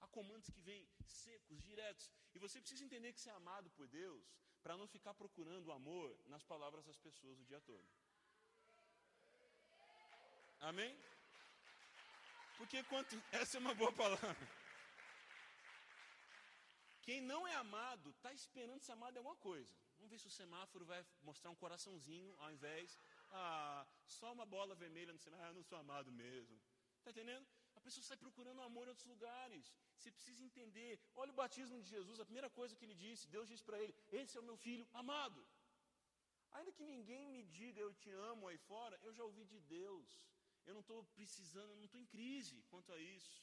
Há comandos que vêm secos, diretos. E você precisa entender que você é amado por Deus para não ficar procurando amor nas palavras das pessoas o dia todo. Amém? Porque quanto. <laughs> Essa é uma boa palavra. Quem não é amado está esperando ser amado em alguma coisa. Vamos ver se o semáforo vai mostrar um coraçãozinho ao invés. Ah, só uma bola vermelha no semáforo. Ah, eu não sou amado mesmo. Está entendendo? Pessoa sai procurando amor em outros lugares. Você precisa entender. Olha o batismo de Jesus, a primeira coisa que ele disse, Deus disse para ele: Esse é o meu filho amado. Ainda que ninguém me diga eu te amo aí fora, eu já ouvi de Deus. Eu não estou precisando, eu não estou em crise quanto a isso.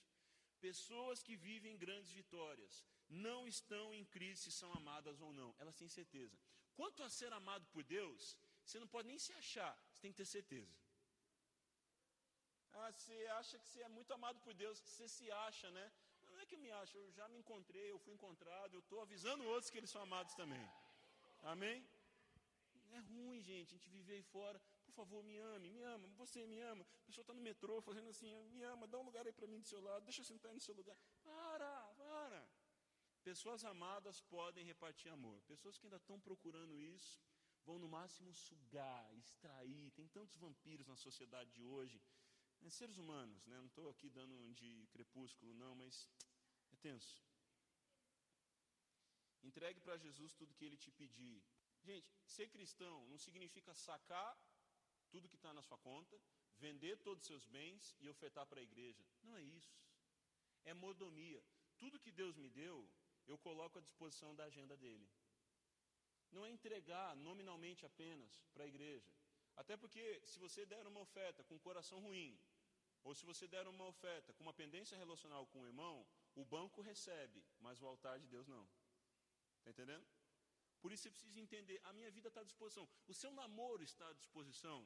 Pessoas que vivem grandes vitórias não estão em crise se são amadas ou não, elas têm certeza. Quanto a ser amado por Deus, você não pode nem se achar, você tem que ter certeza. Ah, você acha que você é muito amado por Deus, você se acha, né? Não é que eu me acho, eu já me encontrei, eu fui encontrado, eu estou avisando outros que eles são amados também. Amém? É ruim, gente, a gente viver aí fora. Por favor, me ame, me ama, você me ama. A pessoa está no metrô fazendo assim, me ama, dá um lugar aí para mim do seu lado, deixa eu sentar aí no seu lugar. Para, para. Pessoas amadas podem repartir amor. Pessoas que ainda estão procurando isso, vão no máximo sugar, extrair. Tem tantos vampiros na sociedade de hoje é seres humanos, né? não estou aqui dando de crepúsculo, não, mas é tenso. Entregue para Jesus tudo que ele te pedir. Gente, ser cristão não significa sacar tudo que está na sua conta, vender todos os seus bens e ofertar para a igreja. Não é isso. É mordomia. Tudo que Deus me deu, eu coloco à disposição da agenda dele. Não é entregar nominalmente apenas para a igreja. Até porque, se você der uma oferta com o coração ruim, Ou se você der uma oferta com uma pendência relacional com o irmão, o banco recebe, mas o altar de Deus não. Está entendendo? Por isso você precisa entender: a minha vida está à disposição. O seu namoro está à disposição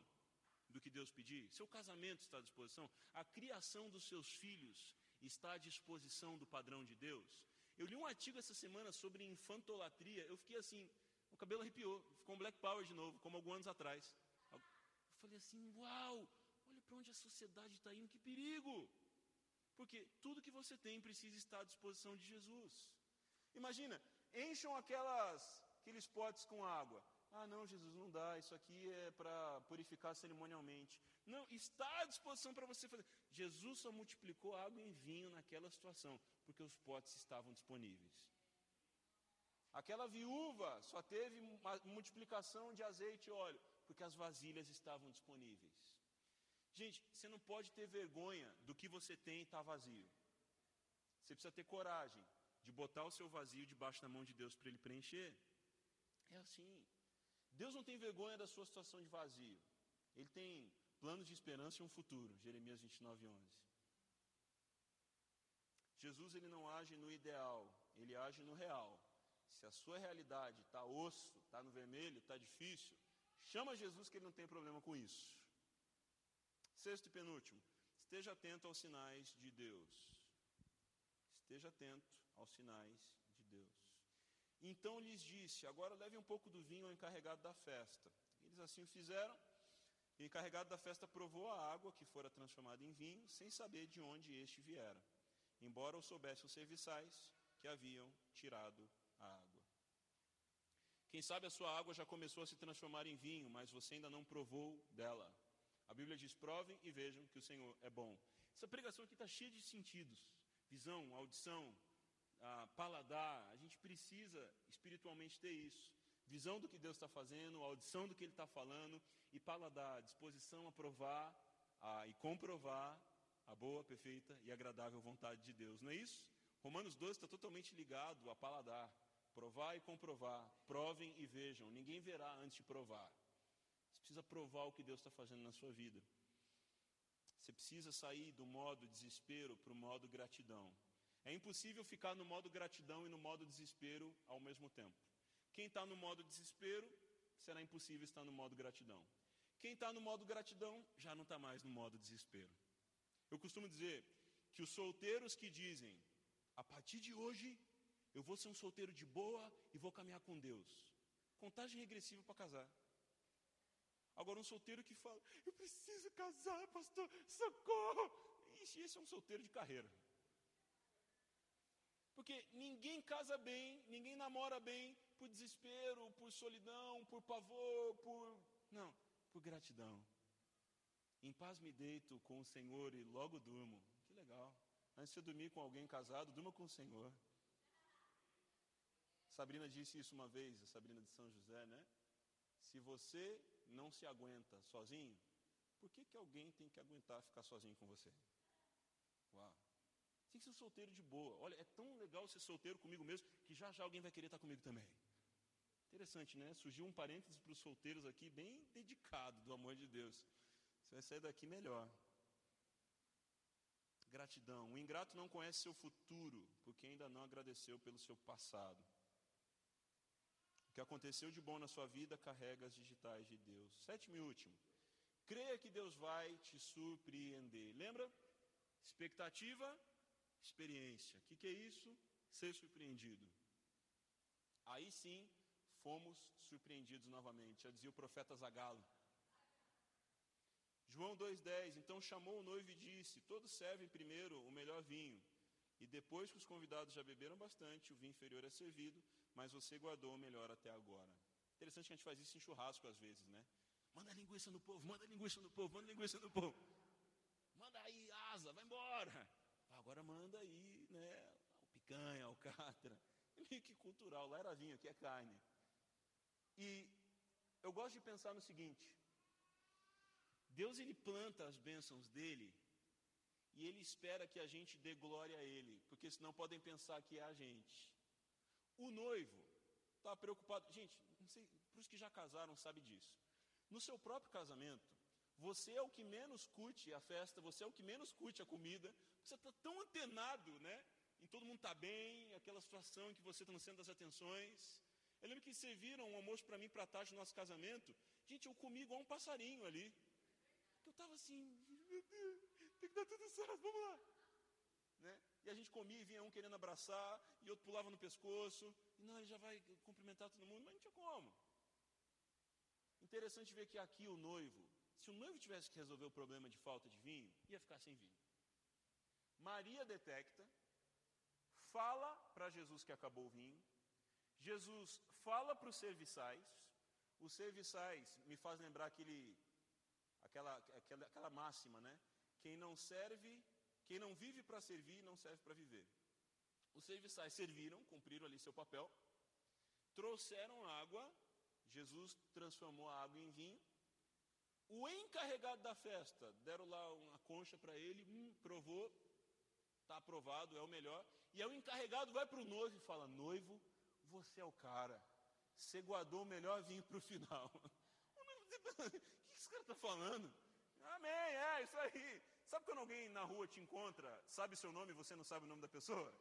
do que Deus pedir. Seu casamento está à disposição. A criação dos seus filhos está à disposição do padrão de Deus. Eu li um artigo essa semana sobre infantolatria. Eu fiquei assim, o cabelo arrepiou, ficou um Black Power de novo, como alguns anos atrás. Eu falei assim: uau, para onde a sociedade está indo, que perigo! Porque tudo que você tem precisa estar à disposição de Jesus. Imagina, encham aquelas, aqueles potes com água. Ah, não, Jesus, não dá, isso aqui é para purificar cerimonialmente. Não, está à disposição para você fazer. Jesus só multiplicou água em vinho naquela situação, porque os potes estavam disponíveis. Aquela viúva só teve multiplicação de azeite e óleo, porque as vasilhas estavam disponíveis. Gente, você não pode ter vergonha do que você tem e está vazio. Você precisa ter coragem de botar o seu vazio debaixo da mão de Deus para ele preencher. É assim. Deus não tem vergonha da sua situação de vazio. Ele tem planos de esperança e um futuro. Jeremias 29, 11. Jesus ele não age no ideal, ele age no real. Se a sua realidade está osso, está no vermelho, está difícil, chama Jesus que ele não tem problema com isso. Sexto e penúltimo, esteja atento aos sinais de Deus. Esteja atento aos sinais de Deus. Então lhes disse: Agora leve um pouco do vinho ao encarregado da festa. Eles assim o fizeram. O encarregado da festa provou a água que fora transformada em vinho, sem saber de onde este viera, embora o soubessem os serviçais que haviam tirado a água. Quem sabe a sua água já começou a se transformar em vinho, mas você ainda não provou dela. A Bíblia diz: provem e vejam que o Senhor é bom. Essa pregação aqui está cheia de sentidos: visão, audição, ah, paladar, a gente precisa espiritualmente ter isso. Visão do que Deus está fazendo, audição do que Ele está falando e paladar, disposição a provar ah, e comprovar a boa, perfeita e agradável vontade de Deus. Não é isso? Romanos 12 está totalmente ligado a paladar. Provar e comprovar. Provem e vejam. Ninguém verá antes de provar. Precisa provar o que Deus está fazendo na sua vida. Você precisa sair do modo desespero para o modo gratidão. É impossível ficar no modo gratidão e no modo desespero ao mesmo tempo. Quem está no modo desespero, será impossível estar no modo gratidão. Quem está no modo gratidão, já não está mais no modo desespero. Eu costumo dizer que os solteiros que dizem, a partir de hoje, eu vou ser um solteiro de boa e vou caminhar com Deus. Contagem regressiva para casar. Agora, um solteiro que fala, eu preciso casar, pastor, socorro. Ixi, esse é um solteiro de carreira. Porque ninguém casa bem, ninguém namora bem por desespero, por solidão, por pavor, por. Não, por gratidão. Em paz me deito com o Senhor e logo durmo. Que legal. Antes de dormir com alguém casado, durma com o Senhor. Sabrina disse isso uma vez, a Sabrina de São José, né? Se você não se aguenta sozinho, por que, que alguém tem que aguentar ficar sozinho com você? Uau. Tem que ser solteiro de boa. Olha, é tão legal ser solteiro comigo mesmo que já já alguém vai querer estar comigo também. Interessante, né? Surgiu um parênteses para os solteiros aqui, bem dedicado do amor de Deus. Você vai sair daqui melhor. Gratidão. O ingrato não conhece seu futuro, porque ainda não agradeceu pelo seu passado. O que aconteceu de bom na sua vida carrega as digitais de Deus. Sétimo e último. Creia que Deus vai te surpreender. Lembra? Expectativa experiência. O que, que é isso? Ser surpreendido. Aí sim, fomos surpreendidos novamente, já dizia o profeta Zagalo. João 2,10: Então chamou o noivo e disse: Todos servem primeiro o melhor vinho, e depois que os convidados já beberam bastante, o vinho inferior é servido, mas você guardou melhor até agora. Interessante que a gente faz isso em churrasco às vezes, né? Manda linguiça no povo, manda linguiça no povo, manda linguiça no povo. Manda aí, asa, vai embora. Agora manda aí, né? O picanha, o catra. É <laughs> meio que cultural. Lá era vinho, aqui é carne. E eu gosto de pensar no seguinte: Deus ele planta as bênçãos dele e ele espera que a gente dê glória a ele, porque senão podem pensar que é a gente. O noivo está preocupado. Gente, para os que já casaram sabe disso. No seu próprio casamento, Você é o que menos curte a festa, você é o que menos curte a comida, você está tão antenado, né? Em todo mundo está bem, aquela situação em que você está no centro das atenções. Eu lembro que serviram um almoço para mim para tarde no nosso casamento. Gente, eu comi igual um passarinho ali. Eu estava assim, meu Deus, tem que dar tudo certo, vamos lá. Né? E a gente comia e vinha um querendo abraçar, e outro pulava no pescoço. E não, ele já vai cumprimentar todo mundo, mas não tinha como. Interessante ver que aqui o noivo, se o noivo tivesse que resolver o problema de falta de vinho, ia ficar sem vinho. Maria detecta, fala para Jesus que acabou o vinho. Jesus fala para os serviçais. Os serviçais me faz lembrar aquele, aquela, aquela, aquela máxima, né? Quem não serve, quem não vive para servir, não serve para viver. Os serviçais serviram, cumpriram ali seu papel, trouxeram água, Jesus transformou a água em vinho. O encarregado da festa, deram lá uma concha para ele, hum, provou, está aprovado, é o melhor. E aí o encarregado vai para o noivo e fala: Noivo, você é o cara. Você guardou o melhor vinho para <laughs> o final. <laughs> O que esse cara está falando? Amém, é isso aí. Sabe quando alguém na rua te encontra, sabe seu nome e você não sabe o nome da pessoa?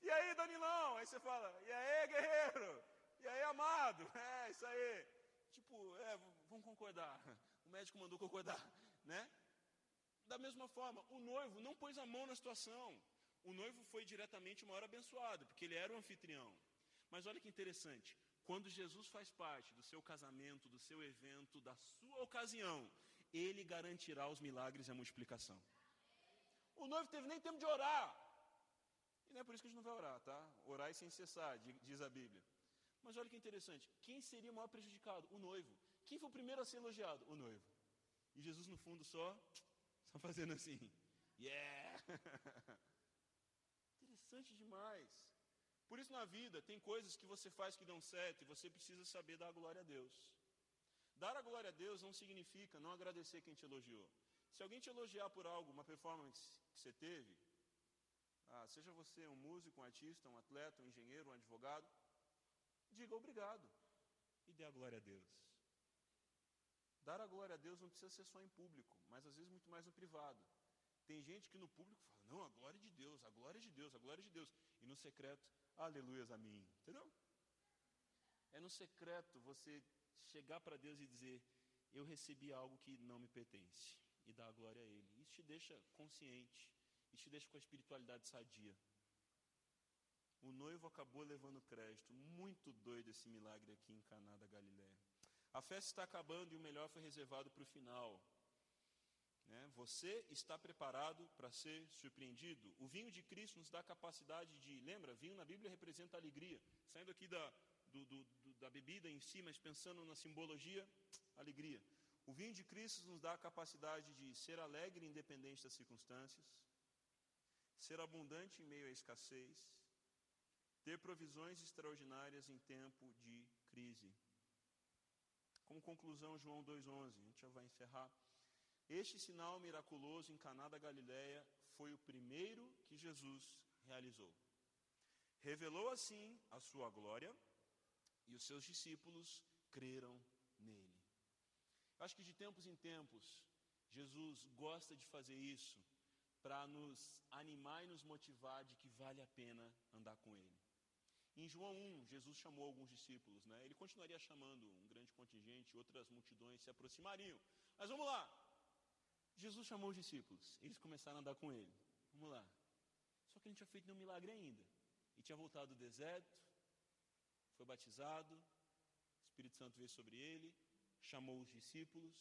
E aí, Danilão? Aí você fala, e aí, guerreiro? E aí, amado? <laughs> É, isso aí. Tipo, é, vamos concordar. <laughs> O médico mandou concordar, <laughs> né? Da mesma forma, o noivo não pôs a mão na situação. O noivo foi diretamente o maior abençoado, porque ele era o anfitrião. Mas olha que interessante, quando Jesus faz parte do seu casamento, do seu evento, da sua ocasião, ele garantirá os milagres e a multiplicação. O noivo teve nem tempo de orar. E não é por isso que a gente não vai orar, tá? Orar sem cessar, diz a Bíblia. Mas olha que interessante, quem seria o maior prejudicado? O noivo. Quem foi o primeiro a ser elogiado? O noivo. E Jesus no fundo só, só fazendo assim. Yeah! <laughs> Interessante demais. Por isso, na vida, tem coisas que você faz que dão certo e você precisa saber dar a glória a Deus. Dar a glória a Deus não significa não agradecer quem te elogiou. Se alguém te elogiar por algo, uma performance que você teve, ah, seja você um músico, um artista, um atleta, um engenheiro, um advogado, diga obrigado e dê a glória a Deus. Dar a glória a Deus não precisa ser só em público, mas às vezes muito mais no privado. Tem gente que no público fala, não, a glória de Deus, a glória de Deus, a glória de Deus. E no secreto, aleluias a mim. Entendeu? É no secreto você chegar para Deus e dizer, eu recebi algo que não me pertence. E dar a glória a Ele. Isso te deixa consciente. Isso te deixa com a espiritualidade sadia. O noivo acabou levando crédito. Muito doido esse milagre aqui em Caná da Galiléia. A festa está acabando e o melhor foi reservado para o final. Né? Você está preparado para ser surpreendido? O vinho de Cristo nos dá a capacidade de. Lembra? Vinho na Bíblia representa alegria. Saindo aqui da, do, do, da bebida em si, mas pensando na simbologia, alegria. O vinho de Cristo nos dá a capacidade de ser alegre independente das circunstâncias, ser abundante em meio à escassez, ter provisões extraordinárias em tempo de crise. Como conclusão, João 2,11, a gente já vai encerrar. Este sinal miraculoso em Caná da Galileia foi o primeiro que Jesus realizou. Revelou assim a sua glória e os seus discípulos creram nele. Eu acho que de tempos em tempos Jesus gosta de fazer isso para nos animar e nos motivar de que vale a pena andar com ele. Em João 1, Jesus chamou alguns discípulos, né? Ele continuaria chamando um grande contingente, outras multidões se aproximariam. Mas vamos lá, Jesus chamou os discípulos, eles começaram a andar com ele. Vamos lá. Só que ele não tinha feito nenhum milagre ainda. E tinha voltado do deserto, foi batizado, o Espírito Santo veio sobre ele, chamou os discípulos,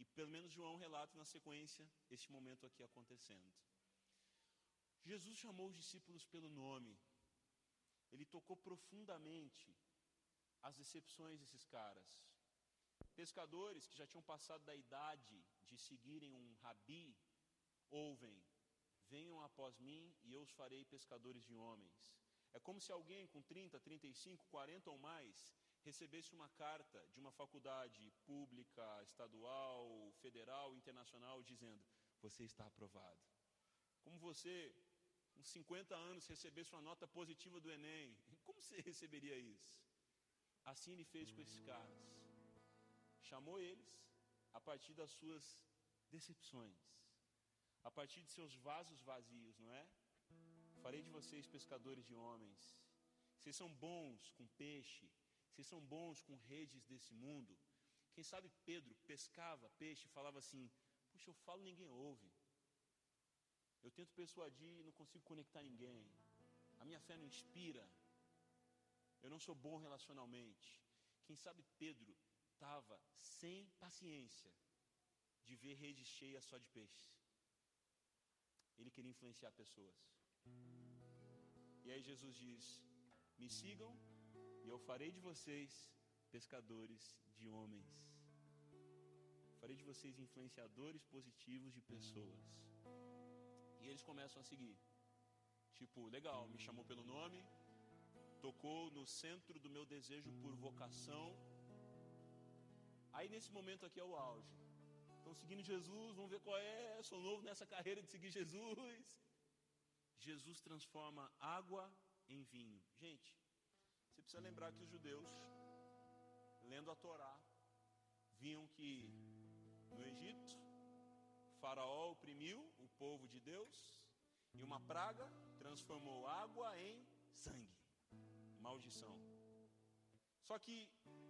e pelo menos João relata na sequência este momento aqui acontecendo. Jesus chamou os discípulos pelo nome, ele tocou profundamente as decepções desses caras, Pescadores que já tinham passado da idade de seguirem um rabi, ouvem: Venham após mim e eu os farei pescadores de homens. É como se alguém com 30, 35, 40 ou mais recebesse uma carta de uma faculdade pública, estadual, federal, internacional, dizendo: Você está aprovado. Como você, com 50 anos, recebesse uma nota positiva do Enem, como você receberia isso? Assim ele fez com esses caras chamou eles, a partir das suas decepções, a partir de seus vasos vazios, não é? Farei de vocês pescadores de homens. Vocês são bons com peixe, vocês são bons com redes desse mundo. Quem sabe Pedro pescava peixe e falava assim: Puxa, eu falo, ninguém ouve. Eu tento persuadir e não consigo conectar ninguém. A minha fé não inspira. Eu não sou bom relacionalmente. Quem sabe Pedro estava sem paciência de ver redes cheias só de peixes. Ele queria influenciar pessoas. E aí Jesus diz: Me sigam e eu farei de vocês pescadores de homens. Farei de vocês influenciadores positivos de pessoas. E eles começam a seguir. Tipo, legal, me chamou pelo nome, tocou no centro do meu desejo por vocação. Aí nesse momento aqui é o auge. Estão seguindo Jesus, vamos ver qual é, sou novo nessa carreira de seguir Jesus. Jesus transforma água em vinho. Gente, você precisa lembrar que os judeus, lendo a Torá, viam que no Egito, Faraó oprimiu o povo de Deus e uma praga transformou água em sangue. Maldição. Só que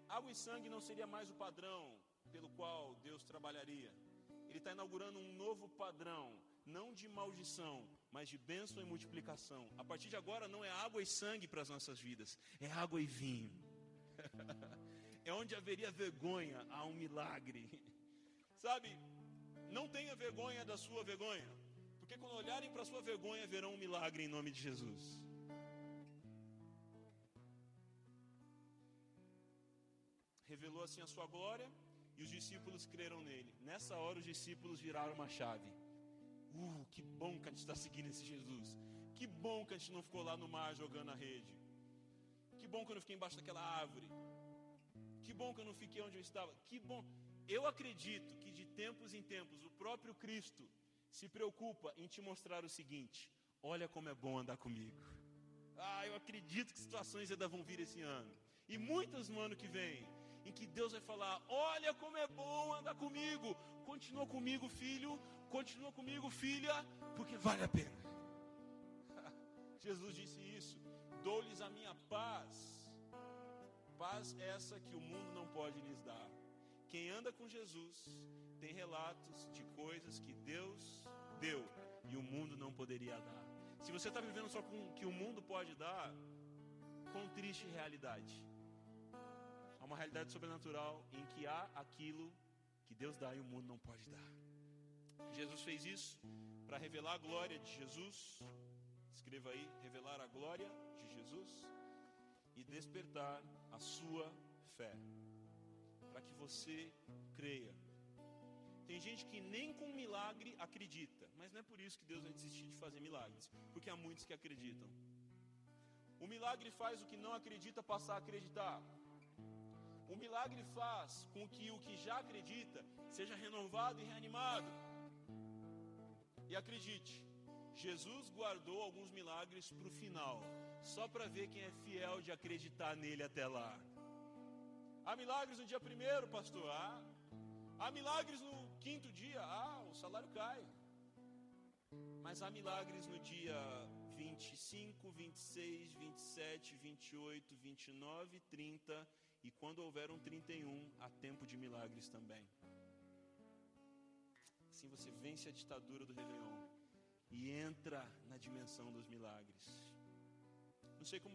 água e sangue não seria mais o padrão pelo qual Deus trabalharia. Ele está inaugurando um novo padrão, não de maldição, mas de bênção e multiplicação. A partir de agora não é água e sangue para as nossas vidas, é água e vinho. <laughs> é onde haveria vergonha, há um milagre. <laughs> Sabe, não tenha vergonha da sua vergonha, porque quando olharem para a sua vergonha, verão um milagre em nome de Jesus. Revelou assim a sua glória e os discípulos creram nele. Nessa hora, os discípulos viraram uma chave. Uh, que bom que a gente está seguindo esse Jesus. Que bom que a gente não ficou lá no mar jogando a rede. Que bom que eu não fiquei embaixo daquela árvore. Que bom que eu não fiquei onde eu estava. Que bom. Eu acredito que de tempos em tempos o próprio Cristo se preocupa em te mostrar o seguinte: olha como é bom andar comigo. Ah, eu acredito que situações ainda vão vir esse ano. E muitas no ano que vem, em que Deus vai falar: olha como é bom andar comigo. Continua comigo, filho. Continua comigo, filha, porque vale a pena. <laughs> Jesus disse isso: dou-lhes a minha paz. Paz essa que o mundo não pode lhes dar. Quem anda com Jesus tem relatos de coisas que Deus deu e o mundo não poderia dar. Se você está vivendo só com o que o mundo pode dar, com triste realidade. Há uma realidade sobrenatural em que há aquilo que Deus dá e o mundo não pode dar. Jesus fez isso para revelar a glória de Jesus. Escreva aí, revelar a glória de Jesus e despertar a sua fé para que você creia. Tem gente que nem com milagre acredita, mas não é por isso que Deus vai desistir de fazer milagres, porque há muitos que acreditam. O milagre faz o que não acredita passar a acreditar. O milagre faz com que o que já acredita seja renovado e reanimado. E acredite, Jesus guardou alguns milagres para o final, só para ver quem é fiel de acreditar nele até lá. Há milagres no dia primeiro, pastor? Ah. Há milagres no quinto dia? Ah, o salário cai. Mas há milagres no dia 25, 26, 27, 28, 29, 30 e quando houver um 31, há tempo de milagres também. Assim você vence a ditadura do Réveillon e entra na dimensão dos milagres. Não sei como